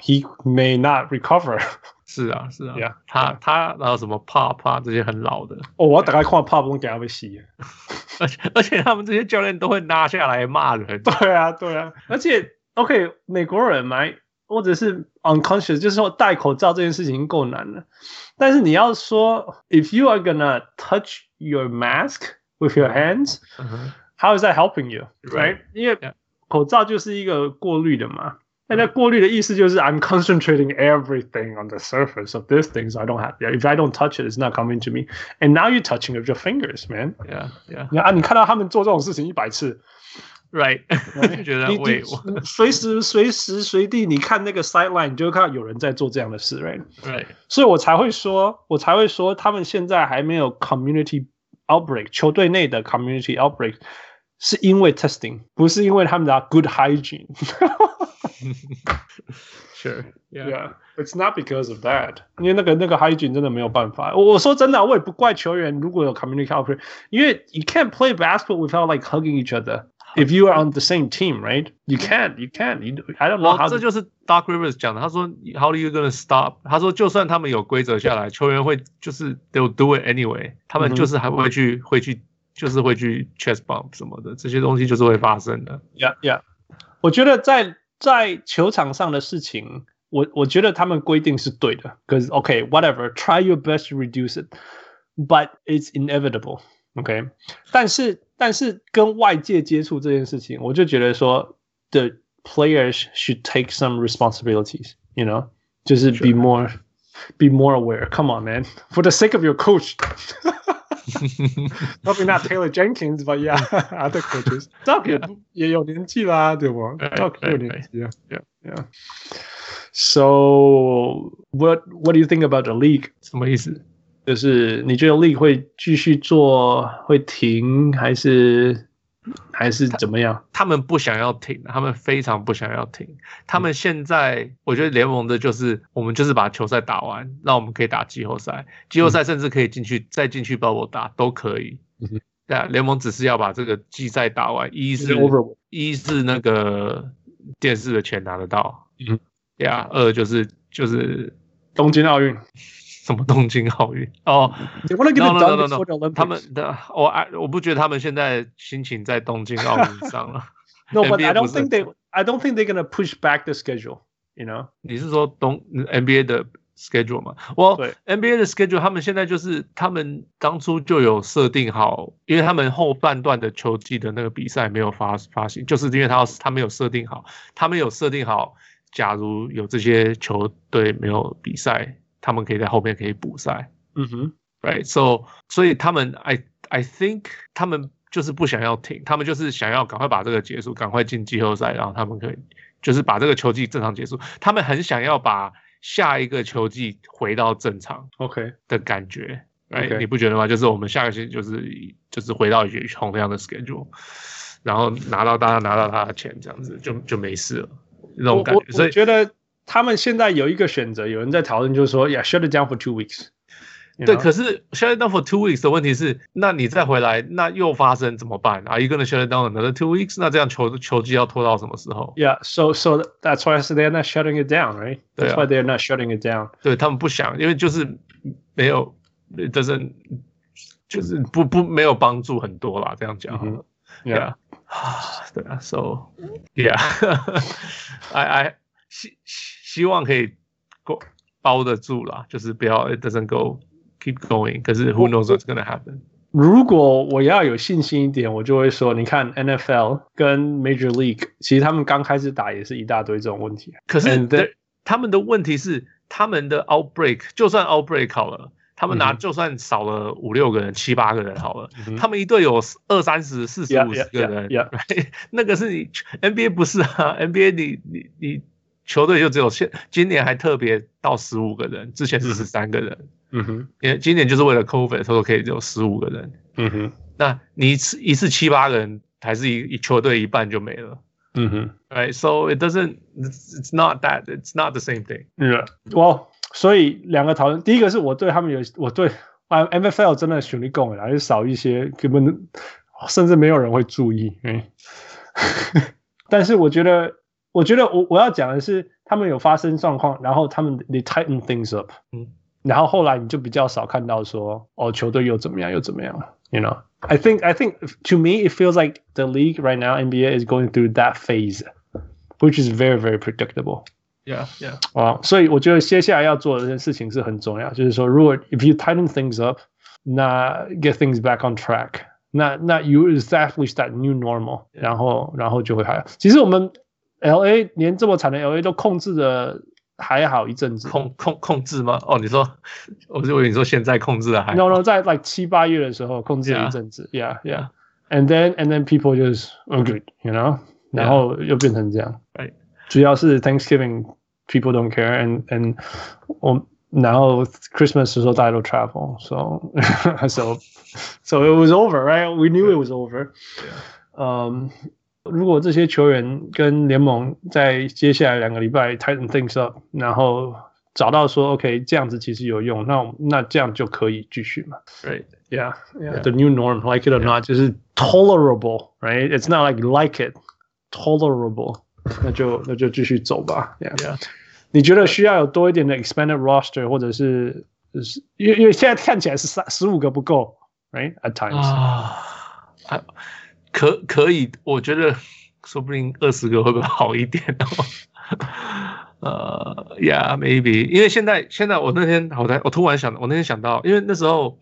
，he may not recover。是啊，是啊，yeah, 他他然后什么 pop pop 这些很老的，哦，我要打开看 pop 都给他们洗。而且而且他们这些教练都会拿下来骂人。对啊，对啊。而且，OK，美国人嘛，或者是 unconscious，就是说戴口罩这件事情够难了。但是你要说，if you are gonna touch your mask with your hands，how、uh huh. is that helping you？Right？因为 Yeah. 口罩就是一个过滤的嘛，那那过滤的意思就是 I'm concentrating everything on the surface of this thing, so I don't have. If I don't touch it, it's not coming to me. And now you're touching with your fingers, man. Yeah, yeah. 你啊，你看到他们做这种事情一百次 ，right？[laughs] 觉得喂，随时随时随地，你看那个 sideline，你就会看到有人在做这样的事，right？Right。所以我才会说，我才会说，他们现在还没有 community outbreak，球队内的 community outbreak。是因为 testing，不是因为他们的 good hygiene。 Sure, [laughs] yeah. yeah, it's not because of that。因为那个那个 hygiene 真的没有办法。我我说真的，我也不怪球员如果有 community outbreak，因为 you can't play basketball without like hugging each other. If you are on the same team, right? You can't, you can't. You, I don't know how. 这就是 Doc Rivers 讲的。他说，How are you gonna stop？他说，就算他们有规则下来，球员会就是 they'll do it anyway。他们就是还会去会去。 就是会去 chest bump 什么的，这些东西就是会发生的。Yeah, yeah。我觉得在在球场上的事情，我我觉得他们规定是对的。Cause okay, whatever, try your best to reduce it, but it's inevitable. OK，但是 但是跟外界接触这件事情，我就觉得说，the players should take some responsibilities. You know，就是 be more be more aware. Come on, man, for the sake of your coach. [laughs] Probably not Taylor Jenkins, but yeah, [laughs] other coaches. Doc 也也有年纪啦，对不？Doc 也有年纪啊，yeah, yeah. So what what do you think about the league？什么意思？ 就是你觉得 league 会继续做，会停，还是还是怎么样？他，他们不想要停，他们非常不想要停。他们现在，嗯、我觉得联盟的就是，我们就是把球赛打完，那我们可以打季后赛，季后赛甚至可以进去、嗯、再进去 bubble 打都可以。嗯、[laughs] 对啊，联盟只是要把这个季赛打完，一是一是那个电视的钱拿得到，嗯，对啊，二就是就是东京奥运。什么东京奥运？哦、no no no no，他们的我爱，我不觉得他们现在心情在东京奥运上了。no, but I don't think they, I don't think they're gonna push back the schedule. You know？你是说东 NBA 的 schedule 吗？我、well, NBA 的 schedule，他们现在就是他们当初就有设定好，因为他们后半段的球季的那个比赛没有发发行，就是因为他他们有设定好，他们有设定好，假如有这些球队没有比赛。他们可以在后面可以补赛，嗯哼，right，so，所以他们，I I think 他们就是不想要停，他们就是想要赶快把这个结束，赶快进季后赛，然后他们可以就是把这个球季正常结束。他们很想要把下一个球季回到正常，OK 的感觉，right，你不觉得吗？就是我们下个星期就是就是回到以前同样的 schedule，然后拿到大家拿到他的钱，这样子就就没事了，那种感觉。所以觉得。他们现在有一个选择，有人在讨论，就是说，Yeah, shut it down for two weeks。对，可是 shut it down for two weeks 的问题是，那你再回来，那又发生怎么办？Are you gonna shut it down another two weeks？那这样球球季要拖到什么时候？Yeah, so so that's why I said they're not shutting it down, right? That's why they're not shutting it down。对，他们不想，因为就是没有，it doesn't，就是不不没有帮助很多啦。这样讲，Yeah，对啊，So yeah，I I。 [sighs] [laughs] 希希望可以包包得住啦，就是不要 it doesn't go keep going。可是 who knows what's gonna happen？如果我要有信心一点，我就会说，你看 NFL 跟 Major League，其实他们刚开始打也是一大堆这种问题。可是 then, 他们的问题是，他们的 outbreak 就算 outbreak 好了，他们拿就算少了五六个人、七八个人好了，嗯、他们一队有二三十、四十、五十个人. [laughs] 那个是你 NBA 不是啊？NBA 你你你。你球队就只有现今年还特别到十五个人，之前是十三个人。嗯哼，因为今年就是为了 COVID，所以可以只有十五个人。嗯哼，那你一次一次七八个人，还是一一球队一半就没了。嗯哼，Right，so it doesn't, it's not that, it's not the same thing。嗯，我所以两个讨论，第一个是我对他们有，我对啊 NFL 真的选力够了，还是少一些，根本甚至没有人会注意。嗯，[laughs] 但是我觉得。我觉得我我要讲的是，他们有发生状况，然后他们 they tighten things up，嗯，然后后来你就比较少看到说，哦，球队又怎么样又怎么样，you know？I think I think to me it feels like the league right now NBA is going through that phase, which is very very predictable. Yeah, yeah. 啊，所以我觉得接下来要做的这件事情是很重要，就是说，如果 if you tighten things up，那 get things back on track，那那 you establish that new normal，然后然后就会好。其实我们。 L A 连这么惨的 L A 都控制的还好一阵子，控控控制吗？哦，你说，我是以为你说现在控制的还好。No no，在 like 七八月的时候控制了一阵子，Yeah yeah, and then and then people just agreed，you know，然后又变成这样。Right，主要是 Thanksgiving people don't care and and 我然后 Christmas 的时候大家都 travel，so [laughs] so so it was over，right？We knew it was over。 嗯。如果这些球员跟联盟在接下来两个礼拜 tighten things up，然后找到说 OK 这样子其实有用，那那这样就可以继续嘛？Right? Yeah, yeah. The new norm, like it or not, 就是 tolerable, right? It's not like like it, tolerable. [laughs] 那就那就继续走吧。Yeah. Yeah. 你觉得需要有多一点的 expanded roster，或者是就是因为因为现在看起来是三十五个不够，right? At times. 啊， 可可以，我觉得说不定二十个会不会好一点哦？[laughs] 呃，Yeah，maybe，因为现在现在我那天好在我突然想，我那天想到，因为那时候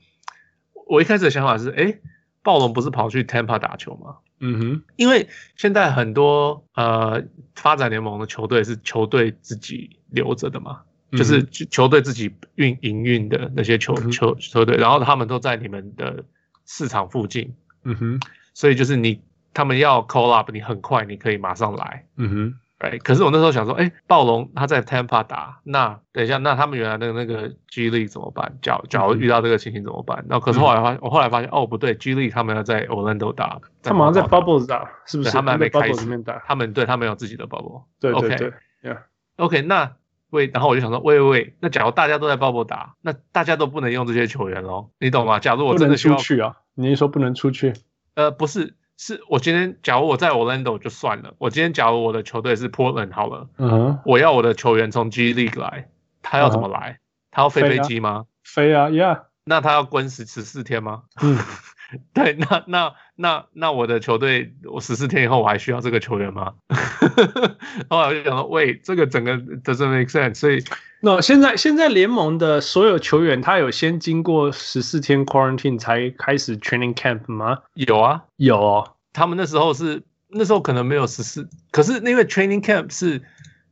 我一开始的想法是，哎，暴龙不是跑去 Tampa 打球吗？嗯哼，因为现在很多呃发展联盟的球队是球队自己留着的嘛，嗯、就是球队自己运营运的那些球、嗯、球球队，然后他们都在你们的市场附近，嗯哼，所以就是你他们要 call up，你很快你可以马上来，嗯哼。哎，可是我那时候想说，哎，暴龙他在 Tampa 打，那等一下，那他们原来的那个 G League 怎么办？假假如遇到这个情形怎么办？然后可是后来发，我后来发现，哦，不对，G League 他们要在 Orlando 打，他们好像在 Bubbles 打，是不是？他们还没开始，他们对他们有自己的 Bubble。对对对，OK，那喂，然后我就想说，喂喂喂，那假如大家都在 Bubble 打，那大家都不能用这些球员喽？你懂吗？假如我真的需要出去啊，你是说不能出去？呃，不是。是我今天，假如我在 Orlando 就算了。我今天假如我的球队是 Portland 好了，嗯哼，我要我的球员从 G League 来，他要怎么来？他要飞飞机吗？飞啊，Yeah。那他要关十十四天吗？嗯。[laughs] [laughs] 对，那那那那我的球队，我十四天以后我还需要这个球员吗？[laughs] 后来我就想说，喂，这个整个 doesn't make sense。所以，那现在现在联盟的所有球员，他有先经过十四天 quarantine 才开始 training camp 吗？有啊，有哦。他们那时候是那时候可能没有十四，可是因为 training camp 是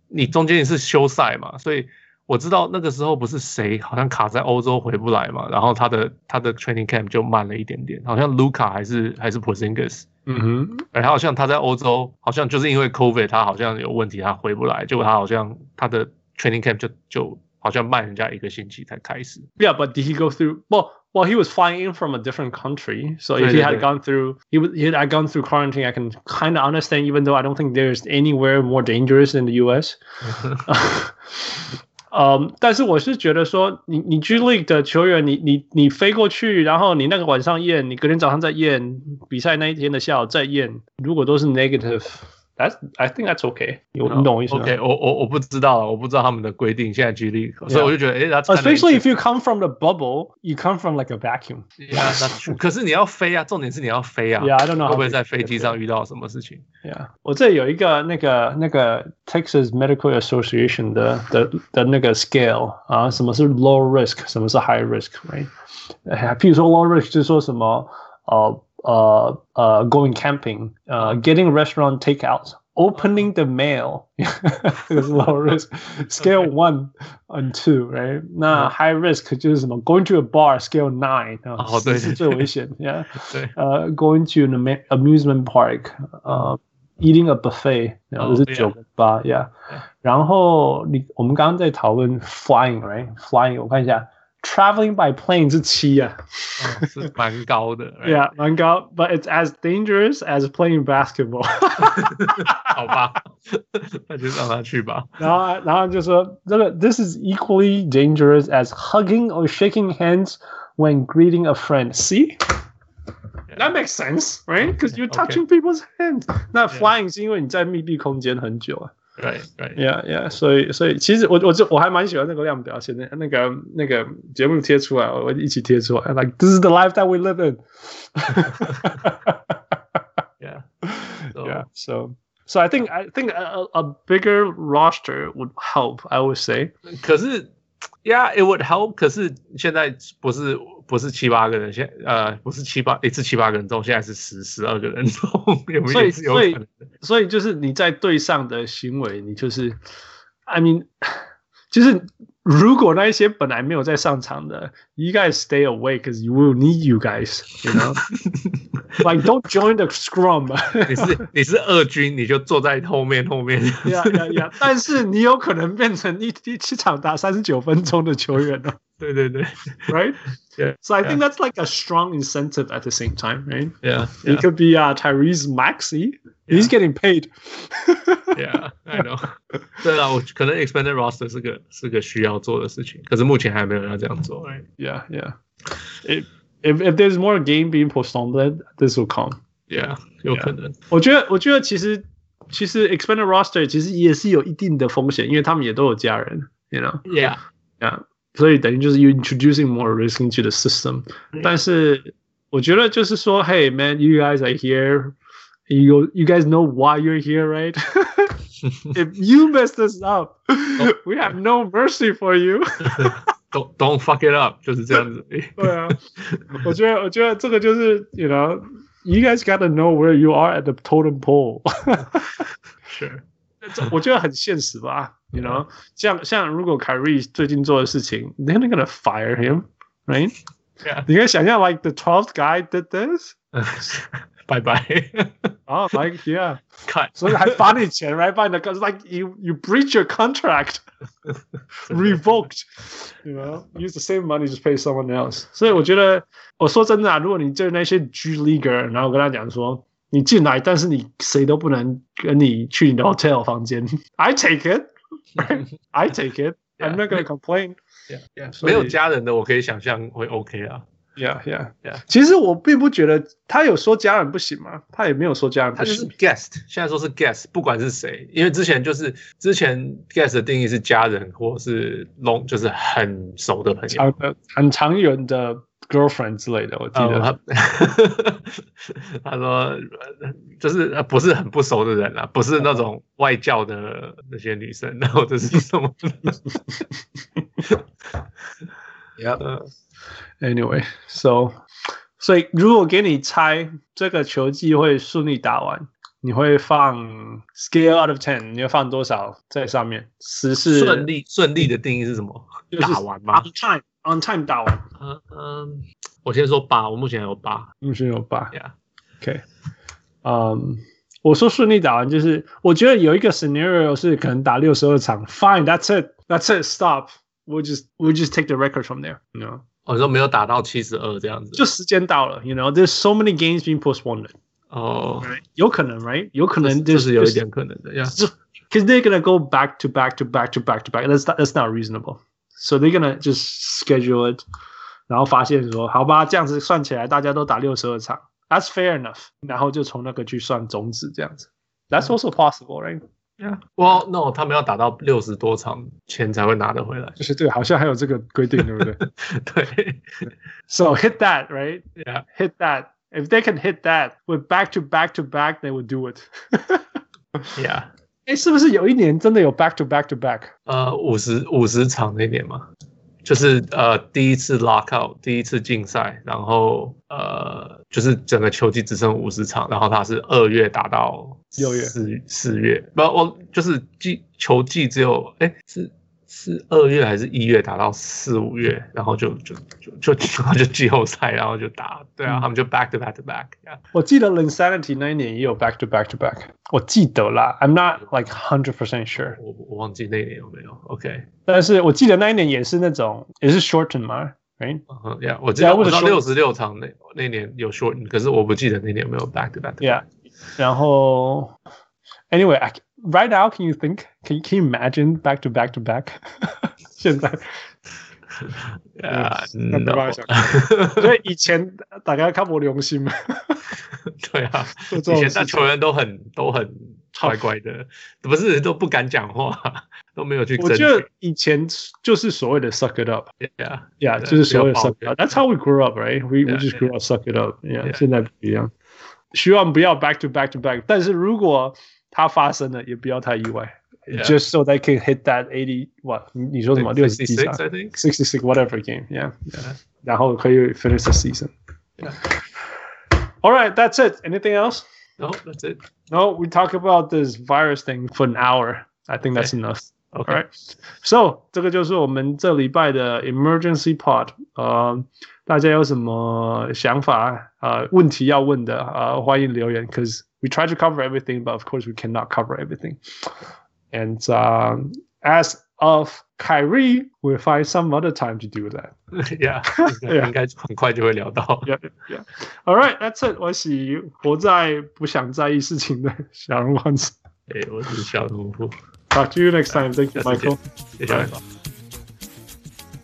你中间也是休赛嘛，所以。我知道那个时候不是谁好像卡在欧洲回不来嘛，然后他的他的 training camp 就慢了一点点，好像卢卡还是还是 Porzingis，嗯哼，然后好像他在欧洲好像就是因为 COVID 他好像有问题他回不来，结果他好像他的 training camp 就就好像慢人家一个星期才开始。Yeah, but did he go through? Well, well, he was flying in from a different country, so if he had gone through, he would he had gone through quarantine. I can kind of understand, even though I don't think there's anywhere more dangerous in the U.S. [laughs] 嗯，但是我是觉得说你，你你 G League 的球员，你你你飞过去，然后你那个晚上验，你隔天早上再验，比赛那一天的下午再验，如果都是 negative。That's, I think that's okay. 有你懂我意思吗？OK，我我我不知道，我不知道他们的规定。现在举例，所以我就觉得，哎，That's especially if you come from the bubble, you come from like a vacuum. Yeah, that's true. 可[laughs] 是你要飞啊，重点是你要飞啊。Yeah, I don't know 会不会在飞机上遇到什么事情？Yeah，我这里有一个那个那个 Texas Medical Association 的的的那个 scale 啊，什么是 low risk，什么是 high risk，right？譬如说 low risk 就是说什么呃。 uh, uh, going camping, uh, getting restaurant takeouts, opening the mail [laughs] is low [laughs] risk. Scale okay. one and two, right? 那 high risk 就是什么？Going to a bar, scale nine，哦，对，是最危险，Yeah，对，呃，Going [laughs] to an amusement park，呃，eating a buffet，然后这是九个八，Yeah，然后你我们刚刚在讨论 flying，right？Flying，我看一下。 Traveling by plane 是[laughs] 七啊，哦、是蛮高的。对啊，蛮高，but it's as dangerous as playing basketball。[laughs] 好吧，那就让他去吧。然后，然后就说这个，this [laughs] is equally dangerous as hugging or shaking hands when greeting a friend. See? Yeah. That makes sense, right? Because you're touching okay. people's hands. 那 flying 是因为你在密闭空间很久啊。 对对，Yeah Yeah，所以所以其实我我就我还蛮喜欢那个量表，现在那个那个节目贴出来，我一起贴出来，like this is the life that we live in。 Yeah [laughs] so, Yeah so so I think I think a a bigger roster would help. I would say。可是，Yeah，it would help。可是现在不是。不是七八个人，现呃不是七八一次七八个人中，现在是十十二个人中，有没有？所以所以 [laughs] 所以就是你在对上的行为，你就是，I mean，[sighs] 就是。如果那一些本来没有在上场的，you guys stay away because you will need you guys, you know? like don't join the scrum. [laughs] 你是你是二军，你就坐在后面后面。呀呀呀！但是你有可能变成一一场打三十九分钟的球员哦。对对对，right? [laughs] Yeah. So I think that's like a strong incentive at the same time, right? Yeah. It could be uh, Tyrese Maxey. He's getting paid. Yeah, I know. [laughs] 对啊，我可能 expanded roster 是个是个需要 做的事情，可是目前还没有人要这样做。Right? Yeah, yeah. If if if there's more game being postponed, this will come. Yeah，有可能。我觉得我觉得其实其实 expanded roster 其实也是有一定的风险，因为他们也都有家人，you know. Yeah, yeah. 所以等于就是 you introducing more risk into the system. 但是 我觉得就是说，Hey man, you guys are here. You you guys know why you're here, right? [laughs] [laughs] If you mess this up, we have no mercy for you. Don't [laughs] don't fuck it up，就是这样子。对啊，我觉得我觉得这个就是，you know, [laughs] you guys gotta know where you are at the totem pole. 是，这我觉得很现实吧，you know，像像如果凯瑞最近做的事情，they're not gonna fire him, right? Yeah. 你可以想象，like the twelfth guy did this. 拜拜。哦、[laughs] oh,，like yeah，看，所以还罚你钱，right？把你的，like you you breach your contract, [laughs] revoked, you know, use the same money just pay someone else。所以我觉得，我说真的啊，如果你对那些 G leaguer，然后我跟他讲说，你进来，但是你谁都不能跟你去你的 hotel 房间，I [laughs] take it, I take it, I'm not gonna complain。 Yeah, yeah. 没有家人的，我可以想象会 OK 啊。 Yeah, yeah, yeah. 其实我并不觉得他有说家人不行吗？他也没有说家人不行。他就是 guest，现在说是 guest，不管是谁，因为之前就是之前 guest 的定义是家人或是 long，就是很熟的朋友，很长远的 girlfriend 之类的。我记得、嗯、他 [laughs] 他说就是不是很不熟的人啊，不是那种外教的那些女生，然后这是什么 [laughs]？Yeah. Anyway, so，所以如果给你猜这个球季会顺利打完，你会放 scale out of ten，你会放多少在上面？十是顺利，顺利的定义是什么？打完吗？On time, on time 打完。嗯嗯，我先说八，我目前有八，目前有八。Yeah，OK，嗯，我说顺利打完就是，我觉得有一个 scenario 是可能打六十二场，Fine, that's it, that's it, stop. We'll just, we'll just take the record from there, you know. 我说没有打到七十二这样子，就时间到了，you know, there's so many games being postponed。哦，有可能，right？有可能就是有一点可能的呀。Because they're gonna go back to back to back to back to back. That's not, that's not reasonable. So they're gonna just schedule it. 然后发现说，好吧，这样子算起来，大家都打六十二场，That's fair enough。然后就从那个去算种子这样子，That's also possible, right? Yeah. Well, no，他们要打到六十多场钱才会拿得回来。就是对，好像还有这个规定，对不对？对。So hit that, right? Yeah. Hit that. If they can hit that with back to back to back, they would do it. Yeah. 哎，是不是有一年真的有 back to back to back？呃，五十五十场那年嘛，就是呃第一次 lockout，第一次竞赛，然后呃就是整个球季只剩五十场，然后他是二月打到六月四四月，不，我就是季球季只有哎是。是二月还是一月打到四五月，然后就就就就然后就季后赛，然后就打，对啊，他们就 back to back to back。我记得 Linsanity 那一年也有 back to back to back，我记得啦，I'm not like hundred percent sure，我我忘记那一年有没有，OK，但是我记得那一年也是那种也是 shorten 吗，right？嗯，Yeah，我记得我知道六十六场那那年有 shorten，可是我不记得那年有没有 back to back to back。Yeah，然后 Anyway，I。Right now, can you think? Can can you imagine back to back to back？现在，啊，没办法想。所以以前大家看不良心嘛。对啊，以前那球员都很都很乖乖的，不是都不敢讲话，都没有去。我觉得以前就是所谓的 suck it up。Yeah, yeah，就是所谓的 suck it up。That's how we grew up, right? We we just grew up suck it up. Yeah，现在不一样。希望不要 back to back to back，但是如果它发生了，也不要太意外。 Yeah. Just so they can hit that eighty what？你你说什么？六十几场？I think sixty six whatever game. Yeah. yeah. 然后可以 finish the season. Yeah. All right, that's it. Anything else? No, that's it. No, we talk about this virus thing for an hour. I think that's enough. Okay. All right. So 这个就是我们这礼拜的 emergency pod。呃，大家有什么想法？呃，问题要问的，呃，欢迎留言。Cause we try to cover everything, but of course we cannot cover everything. And um, as of Kyrie, we'll find some other time to do that. [laughs] Yeah, 应[laughs] 该很快就会聊到。Yeah, yeah. All right, that's it. 我是活在不想在意事情的小人王子。哎，我是小人物。 Talk to you next time. Thank you, Michael. 谢谢。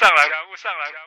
上来。人物上来。